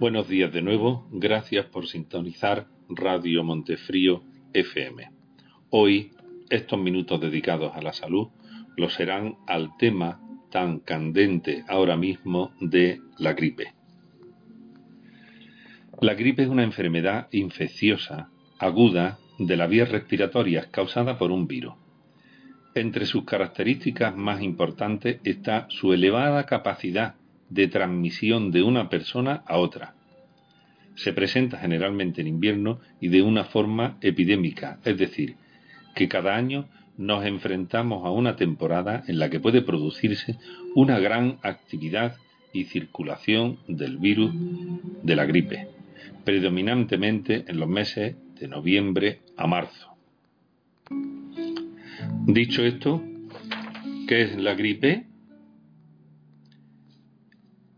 Buenos días de nuevo, gracias por sintonizar Radio Montefrío FM. Hoy, estos minutos dedicados a la salud lo serán al tema tan candente ahora mismo de la gripe. La gripe es una enfermedad infecciosa, aguda, de las vías respiratorias causada por un virus. Entre sus características más importantes está su elevada capacidad de transmisión de una persona a otra. Se presenta generalmente en invierno y de una forma epidémica, es decir, que cada año nos enfrentamos a una temporada en la que puede producirse una gran actividad y circulación del virus de la gripe, predominantemente en los meses de noviembre a marzo. Dicho esto, ¿qué es la gripe?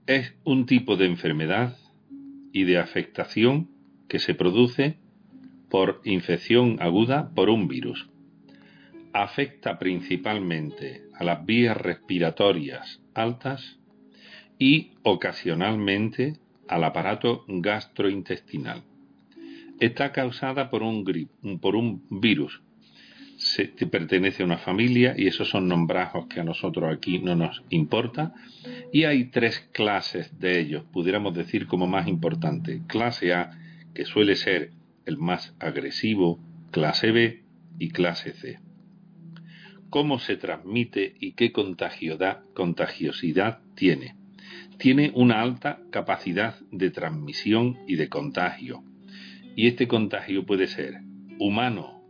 Es un tipo de enfermedad y de afectación que se produce por infección aguda por un virus. Afecta principalmente a las vías respiratorias altas y ocasionalmente al aparato gastrointestinal. Está causada por un, por un virus se, pertenece a una familia y esos son nombrados que a nosotros aquí no nos importa. Y hay tres clases de ellos, pudiéramos decir como más importante. Clase A, que suele ser el más agresivo, clase B y clase C. ¿Cómo se transmite y qué contagiosidad tiene? Tiene una alta capacidad de transmisión y de contagio. Y este contagio puede ser humano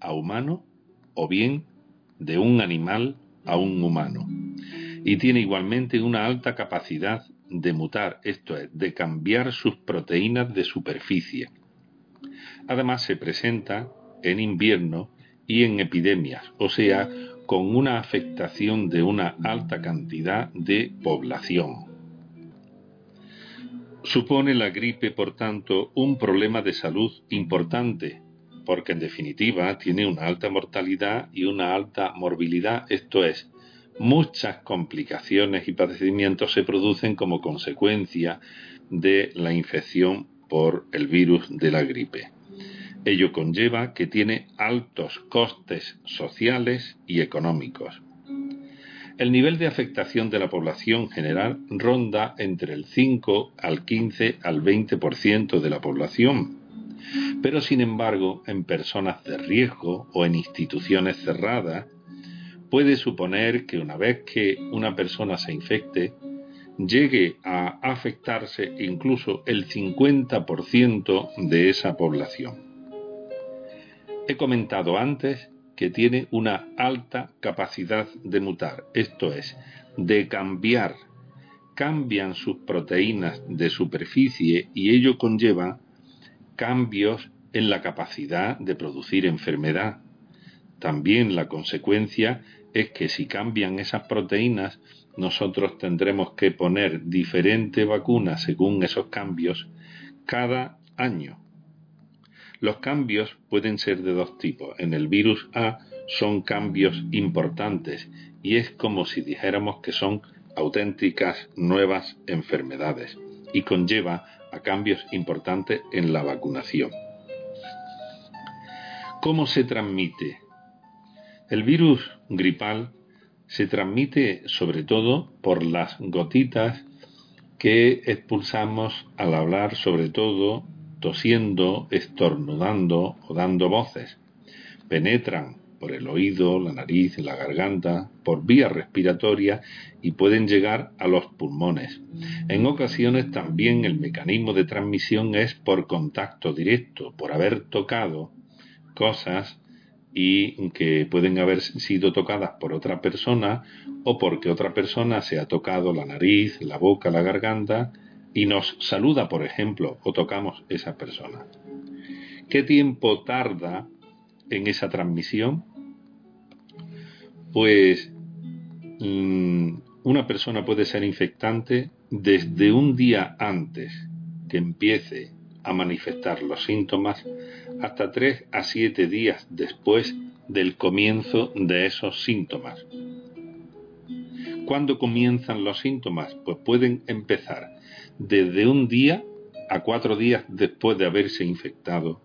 a humano o bien de un animal a un humano. Y tiene igualmente una alta capacidad de mutar, esto es, de cambiar sus proteínas de superficie. Además se presenta en invierno y en epidemias, o sea, con una afectación de una alta cantidad de población. Supone la gripe, por tanto, un problema de salud importante porque en definitiva tiene una alta mortalidad y una alta morbilidad, esto es, muchas complicaciones y padecimientos se producen como consecuencia de la infección por el virus de la gripe. Ello conlleva que tiene altos costes sociales y económicos. El nivel de afectación de la población general ronda entre el 5 al 15 al 20% de la población, pero sin embargo, en personas de riesgo o en instituciones cerradas, puede suponer que una vez que una persona se infecte, llegue a afectarse incluso el 50% de esa población. He comentado antes que tiene una alta capacidad de mutar, esto es, de cambiar. Cambian sus proteínas de superficie y ello conlleva cambios en la capacidad de producir enfermedad. También la consecuencia es que si cambian esas proteínas, nosotros tendremos que poner diferente vacuna según esos cambios cada año. Los cambios pueden ser de dos tipos. En el virus A son cambios importantes y es como si dijéramos que son auténticas nuevas enfermedades y conlleva a cambios importantes en la vacunación. ¿Cómo se transmite? El virus gripal se transmite sobre todo por las gotitas que expulsamos al hablar, sobre todo tosiendo, estornudando o dando voces. Penetran por el oído, la nariz, la garganta, por vía respiratoria y pueden llegar a los pulmones. En ocasiones también el mecanismo de transmisión es por contacto directo, por haber tocado cosas y que pueden haber sido tocadas por otra persona o porque otra persona se ha tocado la nariz, la boca, la garganta y nos saluda, por ejemplo, o tocamos esa persona. ¿Qué tiempo tarda en esa transmisión? Pues mm, una persona puede ser infectante desde un día antes que empiece a manifestar los síntomas hasta tres a siete días después del comienzo de esos síntomas. ¿Cuándo comienzan los síntomas? Pues pueden empezar desde un día a cuatro días después de haberse infectado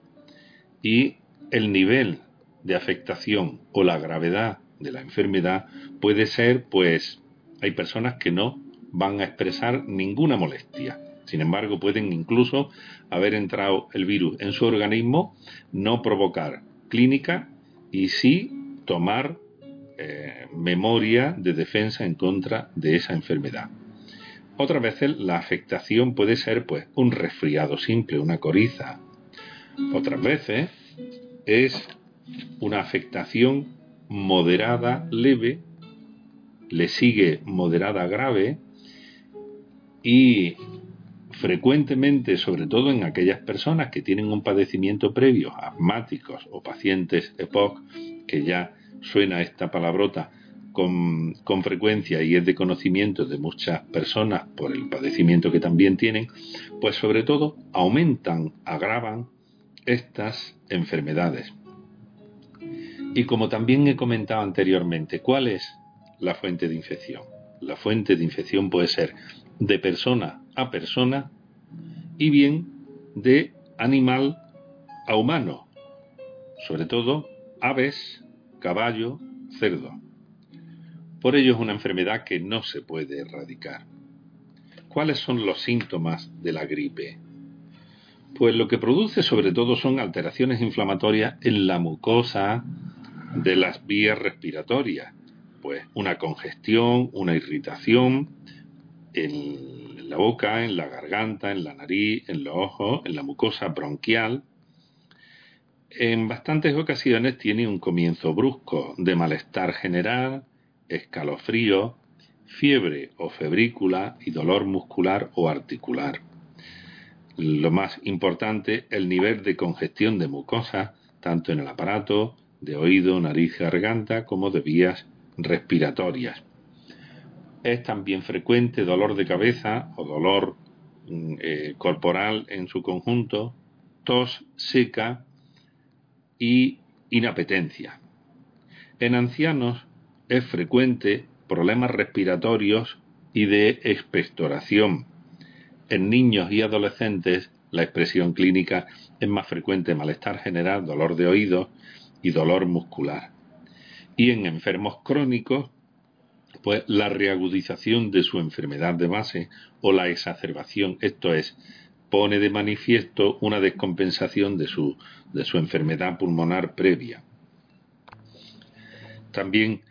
y el nivel de afectación o la gravedad de la enfermedad puede ser, pues, hay personas que no van a expresar ninguna molestia. Sin embargo, pueden incluso haber entrado el virus en su organismo, no provocar clínica y sí tomar eh, memoria de defensa en contra de esa enfermedad. Otras veces la afectación puede ser pues un resfriado simple, una coriza. Otras veces es una afectación moderada leve, le sigue moderada grave y frecuentemente, sobre todo en aquellas personas que tienen un padecimiento previo, asmáticos o pacientes EPOC, que ya suena esta palabrota con, con, frecuencia y es de conocimiento de muchas personas por el padecimiento que también tienen, pues sobre todo aumentan, agravan estas enfermedades. Y como también he comentado anteriormente, ¿cuál es la fuente de infección? La fuente de infección puede ser de persona a persona y bien de animal a humano, sobre todo aves, caballo, cerdo. Por ello es una enfermedad que no se puede erradicar. ¿Cuáles son los síntomas de la gripe? Pues lo que produce sobre todo son alteraciones inflamatorias en la mucosa de las vías respiratorias, pues una congestión, una irritación en la boca, en la garganta, en la nariz, en los ojos, en la mucosa bronquial, en bastantes ocasiones tiene un comienzo brusco de malestar general, escalofrío, fiebre o febrícula y dolor muscular o articular. Lo más importante, el nivel de congestión de mucosa, tanto en el aparato de oído, nariz, garganta, como de vías respiratorias. Es también frecuente dolor de cabeza o dolor mm, eh, corporal en su conjunto, tos seca, y inapetencia. En ancianos es frecuente problemas respiratorios y de expectoración. En niños y adolescentes la expresión clínica es más frecuente malestar general, dolor de oídos y dolor muscular. Y en enfermos crónicos, pues la reagudización de su enfermedad de base o la exacerbación, esto es, pone de manifiesto una descompensación de su, de su enfermedad pulmonar previa. También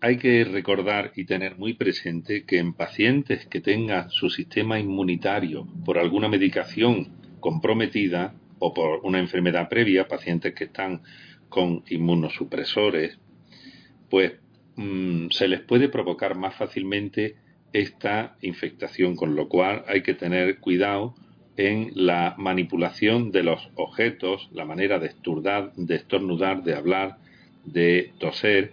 hay que recordar y tener muy presente que en pacientes que tengan su sistema inmunitario por alguna medicación comprometida o por una enfermedad previa, pacientes que están con inmunosupresores, pues mm, se les puede provocar más fácilmente esta infectación, con lo cual hay que tener cuidado en la manipulación de los objetos, la manera de, de estornudar, de hablar, de toser,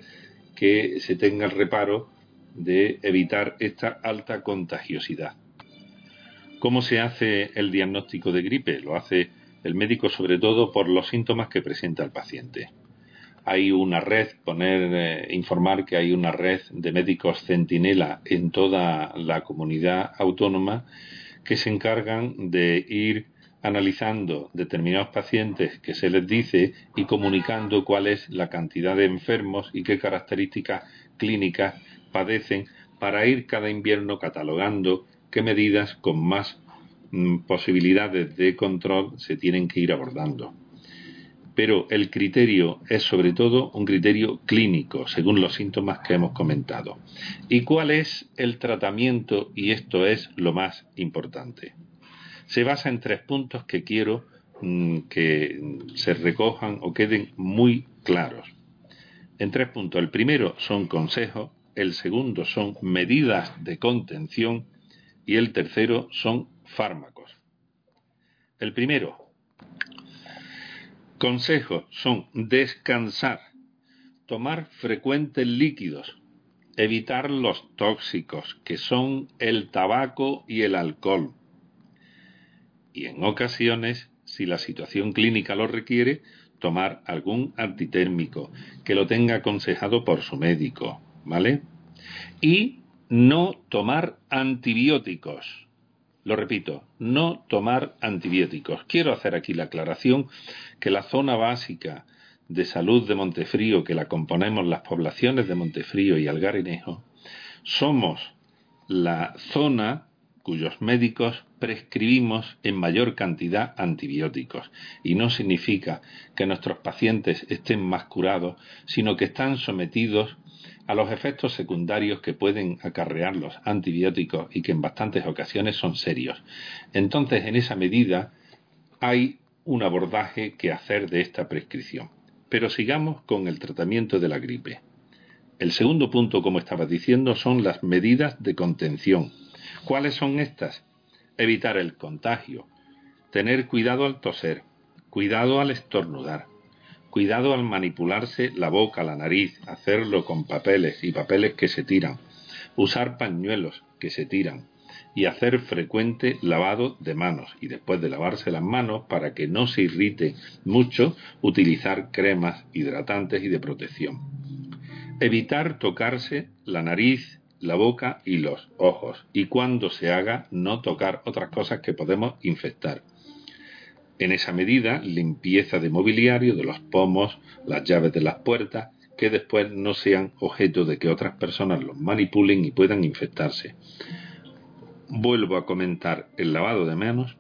que se tenga el reparo de evitar esta alta contagiosidad. ¿Cómo se hace el diagnóstico de gripe? Lo hace el médico sobre todo por los síntomas que presenta el paciente. Hay una red, poner, eh, informar que hay una red de médicos centinela en toda la comunidad autónoma que se encargan de ir analizando determinados pacientes que se les dice y comunicando cuál es la cantidad de enfermos y qué características clínicas padecen para ir cada invierno catalogando qué medidas con más posibilidades de control se tienen que ir abordando pero el criterio es sobre todo un criterio clínico, según los síntomas que hemos comentado. ¿Y cuál es el tratamiento? Y esto es lo más importante. Se basa en tres puntos que quiero mm, que se recojan o queden muy claros. En tres puntos. El primero son consejos, el segundo son medidas de contención y el tercero son fármacos. El primero, Consejos son descansar, tomar frecuentes líquidos, evitar los tóxicos, que son el tabaco y el alcohol. Y en ocasiones, si la situación clínica lo requiere, tomar algún antitérmico que lo tenga aconsejado por su médico, ¿vale? Y no tomar antibióticos. Lo repito, no tomar antibióticos. Quiero hacer aquí la aclaración que la zona básica de salud de Montefrío, que la componemos las poblaciones de Montefrío y Algarinejo, somos la zona cuyos médicos prescribimos en mayor cantidad antibióticos. Y no significa que nuestros pacientes estén más curados, sino que están sometidos a los efectos secundarios que pueden acarrear los antibióticos y que en bastantes ocasiones son serios. Entonces, en esa medida, hay un abordaje que hacer de esta prescripción. Pero sigamos con el tratamiento de la gripe. El segundo punto, como estaba diciendo, son las medidas de contención. ¿Cuáles son estas? Evitar el contagio, tener cuidado al toser, cuidado al estornudar, cuidado al manipularse la boca, la nariz, hacerlo con papeles y papeles que se tiran, usar pañuelos que se tiran y hacer frecuente lavado de manos y después de lavarse las manos para que no se irrite mucho, utilizar cremas hidratantes y de protección. Evitar tocarse la nariz, la boca y los ojos y cuando se haga no tocar otras cosas que podemos infectar. En esa medida, limpieza de mobiliario, de los pomos, las llaves de las puertas, que después no sean objeto de que otras personas los manipulen y puedan infectarse. Vuelvo a comentar el lavado de manos,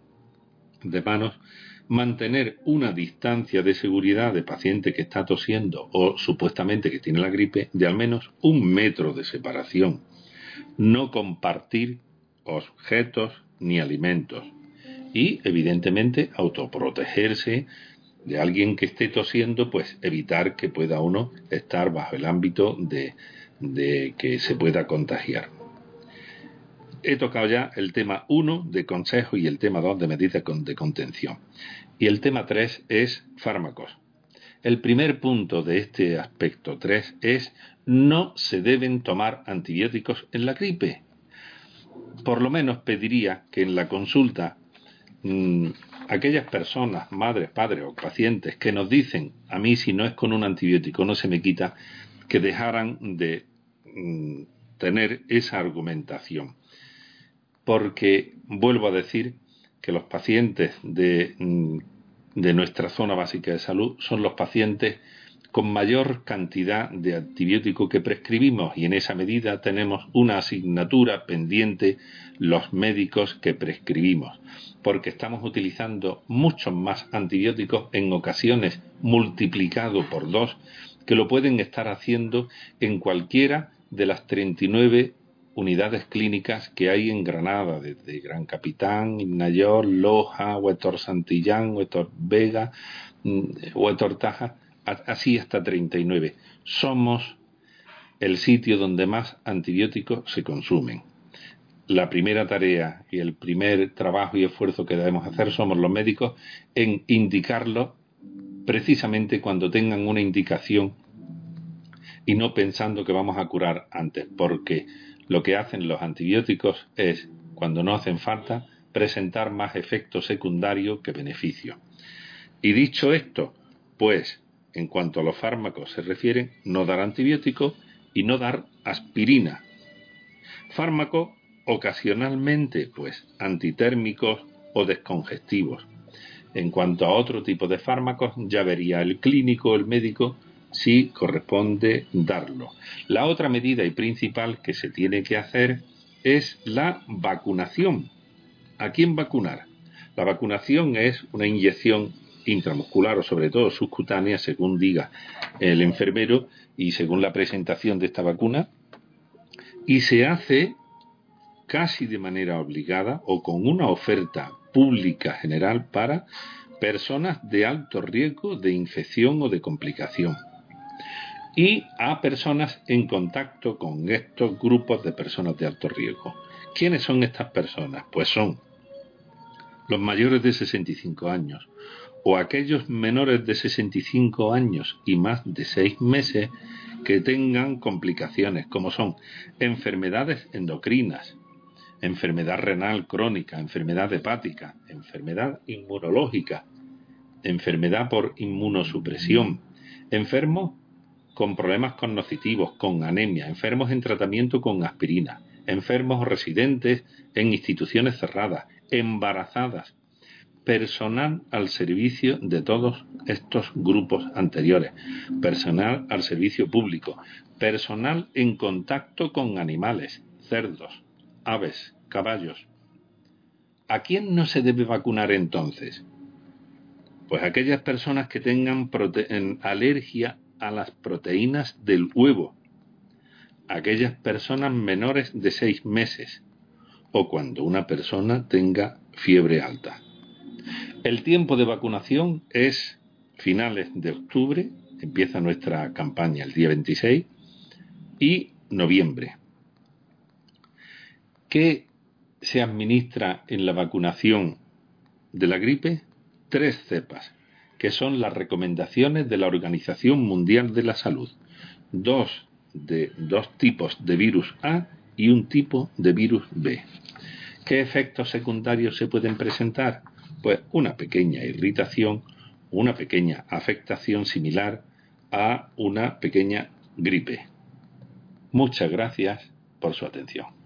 de manos, mantener una distancia de seguridad de paciente que está tosiendo o supuestamente que tiene la gripe de al menos un metro de separación no compartir objetos ni alimentos y evidentemente autoprotegerse de alguien que esté tosiendo, pues evitar que pueda uno estar bajo el ámbito de, de que se pueda contagiar. He tocado ya el tema 1 de consejo y el tema 2 de medidas de contención. Y el tema 3 es fármacos. El primer punto de este aspecto 3 es no se deben tomar antibióticos en la gripe. Por lo menos pediría que en la consulta mm, aquellas personas, madres, padres o pacientes que nos dicen a mí si no es con un antibiótico no se me quita, que dejaran de mm, tener esa argumentación. Porque vuelvo a decir que los pacientes de mm, de nuestra zona básica de salud son los pacientes con mayor cantidad de antibiótico que prescribimos y en esa medida tenemos una asignatura pendiente los médicos que prescribimos, porque estamos utilizando muchos más antibióticos en ocasiones multiplicado por dos que lo pueden estar haciendo en cualquiera de las 39 unidades clínicas que hay en Granada, desde Gran Capitán, Ignayor, Loja, Huetor Santillán, Huetor Vega, mm, Huetor Taja, así hasta 39. Somos el sitio donde más antibióticos se consumen. La primera tarea y el primer trabajo y esfuerzo que debemos hacer somos los médicos en indicarlo precisamente cuando tengan una indicación y no pensando que vamos a curar antes, porque lo que hacen los antibióticos es, cuando no hacen falta, presentar más efecto secundario que beneficio. Y dicho esto, pues, en cuanto a los fármacos se refiere, no dar antibiótico y no dar aspirina. Fármaco ocasionalmente, pues, antitérmicos o descongestivos. En cuanto a otro tipo de fármacos, ya vería el clínico, el médico, si corresponde darlo. La otra medida y principal que se tiene que hacer es la vacunación. ¿A quién vacunar? La vacunación es una inyección intramuscular o sobre todo subcutánea, según diga el enfermero y según la presentación de esta vacuna, y se hace casi de manera obligada o con una oferta pública general para personas de alto riesgo de infección o de complicación y a personas en contacto con estos grupos de personas de alto riesgo. ¿Quiénes son estas personas? Pues son los mayores de 65 años o aquellos menores de 65 años y más de 6 meses que tengan complicaciones como son enfermedades endocrinas, enfermedad renal crónica, enfermedad hepática, enfermedad inmunológica, enfermedad por inmunosupresión, enfermos con problemas cognitivos, con anemia, enfermos en tratamiento con aspirina, enfermos residentes en instituciones cerradas, embarazadas, personal al servicio de todos estos grupos anteriores, personal al servicio público, personal en contacto con animales, cerdos, aves, caballos. ¿A quién no se debe vacunar entonces? Pues aquellas personas que tengan alergia a las proteínas del huevo, aquellas personas menores de seis meses o cuando una persona tenga fiebre alta. El tiempo de vacunación es finales de octubre, empieza nuestra campaña el día 26, y noviembre. ¿Qué se administra en la vacunación de la gripe? Tres cepas, que son las recomendaciones de la Organización Mundial de la Salud. Dos de dos tipos de virus A y un tipo de virus B. ¿Qué efectos secundarios se pueden presentar? Pues una pequeña irritación, una pequeña afectación similar a una pequeña gripe. Muchas gracias por su atención.